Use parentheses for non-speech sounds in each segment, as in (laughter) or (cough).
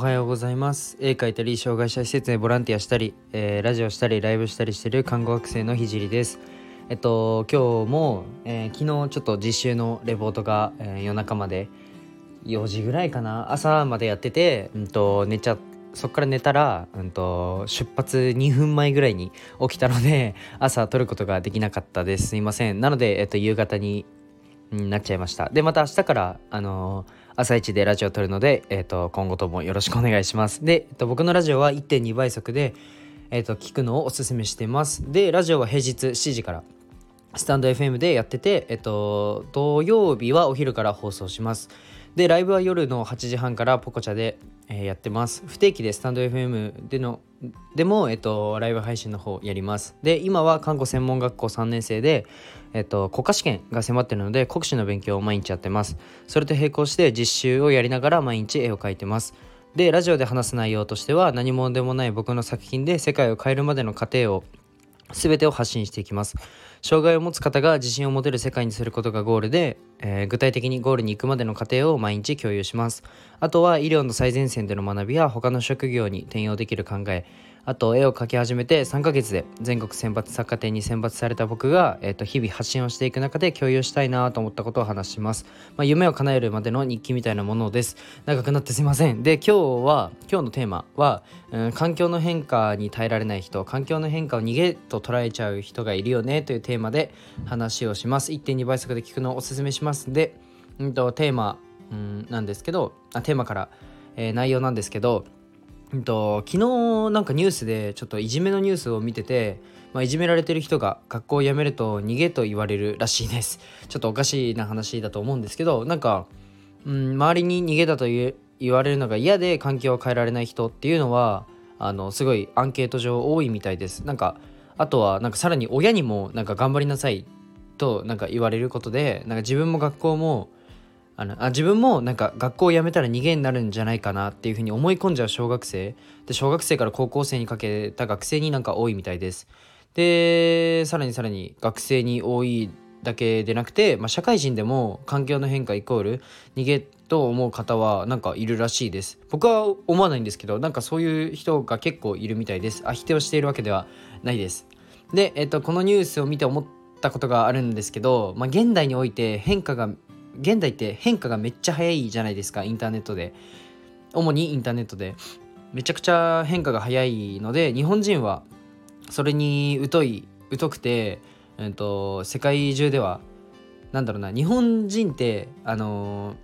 はようございます。絵描いたり障害者施設でボランティアしたり、えー、ラジオしたりライブしたりしてる看護学生のひじりです。えっと今日も、えー、昨日ちょっと実習のレポートが、えー、夜中まで4時ぐらいかな。朝までやってて、うんと、寝ちゃそっから寝たら、うんと、出発2分前ぐらいに起きたので朝撮ることができなかったです。すいません。なので、えっと、夕方になっちゃいました。でまた明日からあのー朝一でラジオを撮るので、えーと、今後ともよろしくお願いします。で、えーと、僕のラジオは1.2倍速で、えーと、聞くのをおすすめしてます。で、ラジオは平日7時からスタンド FM でやってて、えっ、ー、と、土曜日はお昼から放送します。で、ライブは夜の8時半からポコチャで、えー、やってます。不定期でスタンド FM でのでも、えっと、ライブ配信の方やります。で、今は看護専門学校3年生で、えっと、国家試験が迫ってるので、国試の勉強を毎日やってます。それと並行して実習をやりながら毎日絵を描いてます。で、ラジオで話す内容としては、何者でもない僕の作品で世界を変えるまでの過程を全てを発信していきます。障害を持つ方が自信を持てる世界にすることがゴールで、えー、具体的にゴールに行くまでの過程を毎日共有します。あとは医療の最前線での学びや他の職業に転用できる考え、あと絵を描き始めて3ヶ月で全国選抜作家展に選抜された僕が、えー、と日々発信をしていく中で共有したいなと思ったことを話します、まあ、夢を叶えるまでの日記みたいなものです。長くなってすいません。で今日は今日のテーマは、うん、環境の変化に耐えられない人環境の変化を逃げと捉えちゃう人がいるよねというテーマで話をします。1.2倍速で聞くのをおすすめします。で、うんと、テーマ、うん、なんですけどあテーマから、えー、内容なんですけどうんと、昨日なんかニュースでちょっといじめのニュースを見てて、まあ、いじめられてる人が学校を辞めると逃げと言われるらしいです。(laughs) ちょっとおかしいな話だと思うんですけどなんか、うん、周りに逃げだと言われるのが嫌で環境を変えられない人っていうのはあのすごいアンケート上多いみたいです。なんかあとはなんかさらに親にもなんか頑張りなさいとなんか言われることでなんか自分も学校もあのあ自分もなんか学校を辞めたら逃げになるんじゃないかなっていうふうに思い込んじゃう小学生。で小学生から高校生にかけた学生になんか多いみたいです。でさらにさらに学生に多いだけでなくて、まあ、社会人でも環境の変化イコール逃げと思う方はなんかいるらしいです。僕は思わないんですけどなんかそういう人が結構いるみたいです。あ否定をしているわけではないです。で、えっと、このニュースを見て思ったことがあるんですけど、まあ、現代において変化が現代って変化がめっちゃ早いじゃないですかインターネットで。主にインターネットで。めちゃくちゃ変化が早いので日本人はそれに疎い疎くて、えーと、世界中ではなんだろうな日本人ってあの、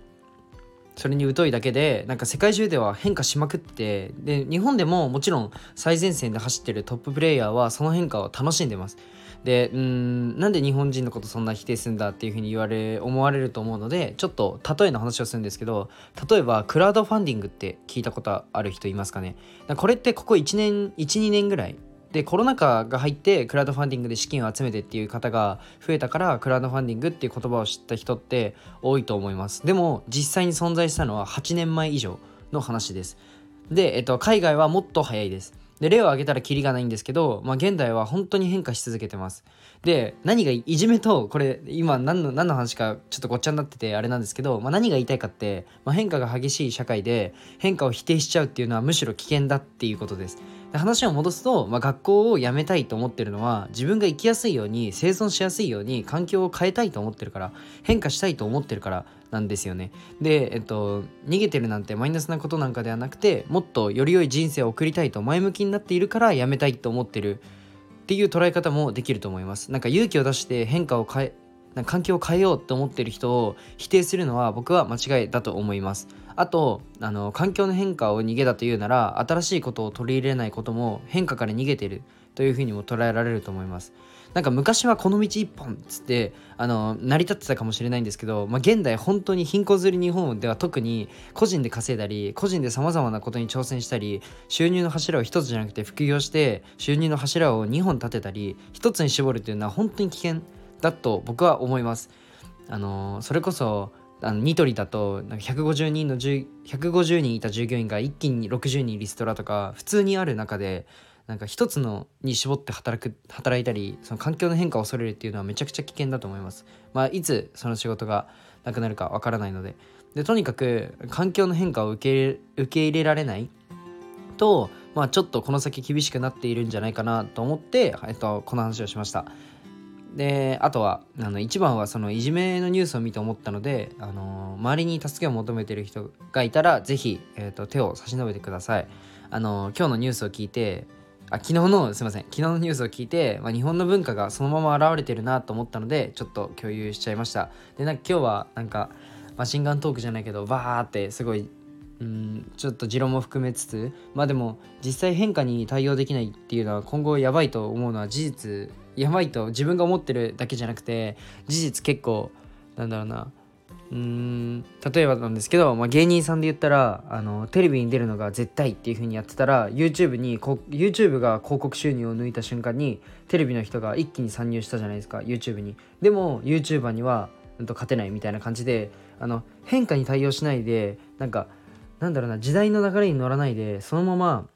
それに疎いだけでなんか世界中では変化しまくってで日本でももちろん最前線で走ってるトッププレイヤーはその変化を楽しんでます。でうんなんで日本人のことそんな否定するんだっていうふうに言われ思われると思うのでちょっと例えの話をするんですけど例えばクラウドファンディングって聞いたことある人いますかね？これってここ1年12年ぐらい。でコロナ禍が入ってクラウドファンディングで資金を集めてっていう方が増えたからクラウドファンディングっていう言葉を知った人って多いと思います。でも実際に存在したのは8年前以上の話です。で、えっと、海外はもっと早いです。で例を挙げたらキリがないんですけど、まあ、現代は本当に変化し続けてます。で何がいじめとこれ今何の何の話かちょっとごっちゃになっててあれなんですけど、まあ、何が言いたいかって、まあ、変化が激しい社会で変化を否定しちゃうっていうのはむしろ危険だっていうことです。で話を戻すと、まあ、学校を辞めたいと思ってるのは自分が生きやすいように生存しやすいように環境を変えたいと思ってるから変化したいと思ってるからなんですよね。で、えっと、逃げてるなんてマイナスなことなんかではなくてもっとより良い人生を送りたいと前向きになっているから辞めたいと思ってるっていう捉え方もできると思います。なんか勇気を出して変化を変え環境を変えようと思ってる人を否定するのは僕は間違いだと思います。あとあの環境の変化を逃げだというなら新しいことを取り入れないことも変化から逃げているというふうにも捉えられると思います。なんか昔はこの道一本っつってあの成り立ってたかもしれないんですけど、まあ、現代本当に貧困する日本では特に個人で稼いだり個人でさまざまなことに挑戦したり収入の柱を1つじゃなくて副業して収入の柱を2本立てたり1つに絞るっていうのは本当に危険だと僕は思います。あのそれこそあのニトリだとなんか150人の150人いた従業員が一気に60人リストラとか普通にある中でなんか一つのに絞って働く働いたりその環境の変化を恐れるっていうのはめちゃくちゃ危険だと思います。まあ、いつその仕事がなくなるかわからないのででとにかく環境の変化を受け入れ受け入れられないと、まあ、ちょっとこの先厳しくなっているんじゃないかなと思って、えっと、この話をしました。であとはあの一番はそのいじめのニュースを見て思ったので、あの周りに助けを求めてる人がいたら是非、えーと、手を差し伸べてください。あの今日のニュースを聞いてあ昨日のすいません昨日のニュースを聞いて、まあ、日本の文化がそのまま現れてるなと思ったのでちょっと共有しちゃいましたでなんか今日はなんかマシンガントークじゃないけどバーってすごいうんちょっと持論も含めつつまあでも実際変化に対応できないっていうのは今後やばいと思うのは事実やばいと自分が思ってるだけじゃなくて事実結構なんだろうな。うーん例えばなんですけど、まあ、芸人さんで言ったらあのテレビに出るのが絶対っていう風にやってたら YouTube にこ YouTube が広告収入を抜いた瞬間にテレビの人が一気に参入したじゃないですか YouTube に。でも YouTuber にはうん、と勝てないみたいな感じであの変化に対応しないでなんかなんだろうな時代の流れに乗らないでそのまま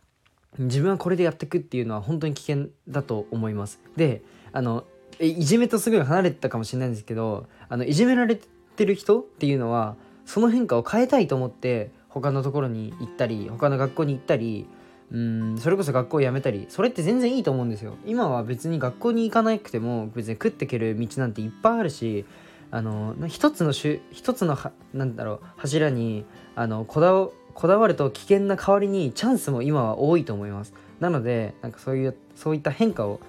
自分はこれでやっていくっていうのは本当に危険だと思います。であのいじめとすごい離れてたかもしれないんですけどあのいじめられてる人っていうのはその変化を変えたいと思って他のところに行ったり他の学校に行ったりうんそれこそ学校を辞めたりそれって全然いいと思うんですよ。今は別に学校に行かなくても別に食っていける道なんていっぱいあるしあの一つの一つのなんだろう柱にあのこだこだわると危険な代わりにチャンスも今は多いと思います。なのでなんかそういうそういった変化を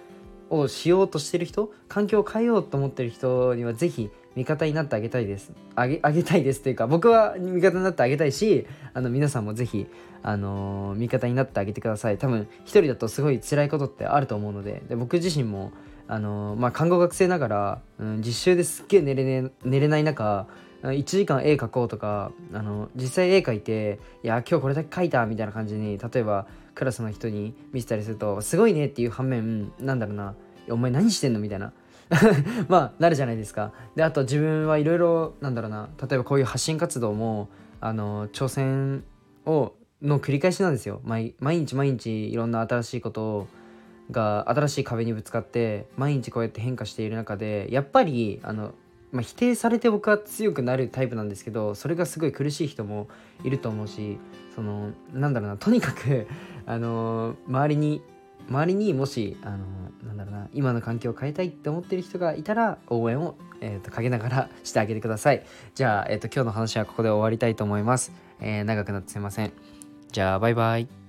をしようとしてる人環境を変えようと思ってる人には是非味方になってあげたいです。あげあげたいですというか僕は味方になってあげたいしあの皆さんも是非あのー、味方になってあげてください。多分一人だとすごい辛いことってあると思うのでで僕自身もあのー、まあ、看護学生ながら、うん、実習ですっげえ寝れ,、ね、寝れない中1時間絵描こうとかあの実際絵描いていや今日これだけ描いたみたいな感じに例えばクラスの人に見せたりするとすごいねっていう反面なんだろうなお前何してんのみたいな。(laughs) まあなるじゃないですか。であと自分はいろいろなんだろうな例えばこういう発信活動もあの挑戦をの繰り返しなんですよ。毎日毎日いろんな新しいことをが新しい壁にぶつかって毎日こうやって変化している中でやっぱりあの、まあ、否定されて僕は強くなるタイプなんですけどそれがすごい苦しい人もいると思うしそのなんだろうなとにかく (laughs) あの周りに周りにもしあのなんだろうな今の環境を変えたいって思ってる人がいたら応援を、えーと、かけながらしてあげてください。じゃあ、えーと今日の話はここで終わりたいと思います、えー、長くなってすいません。じゃあバイバイ。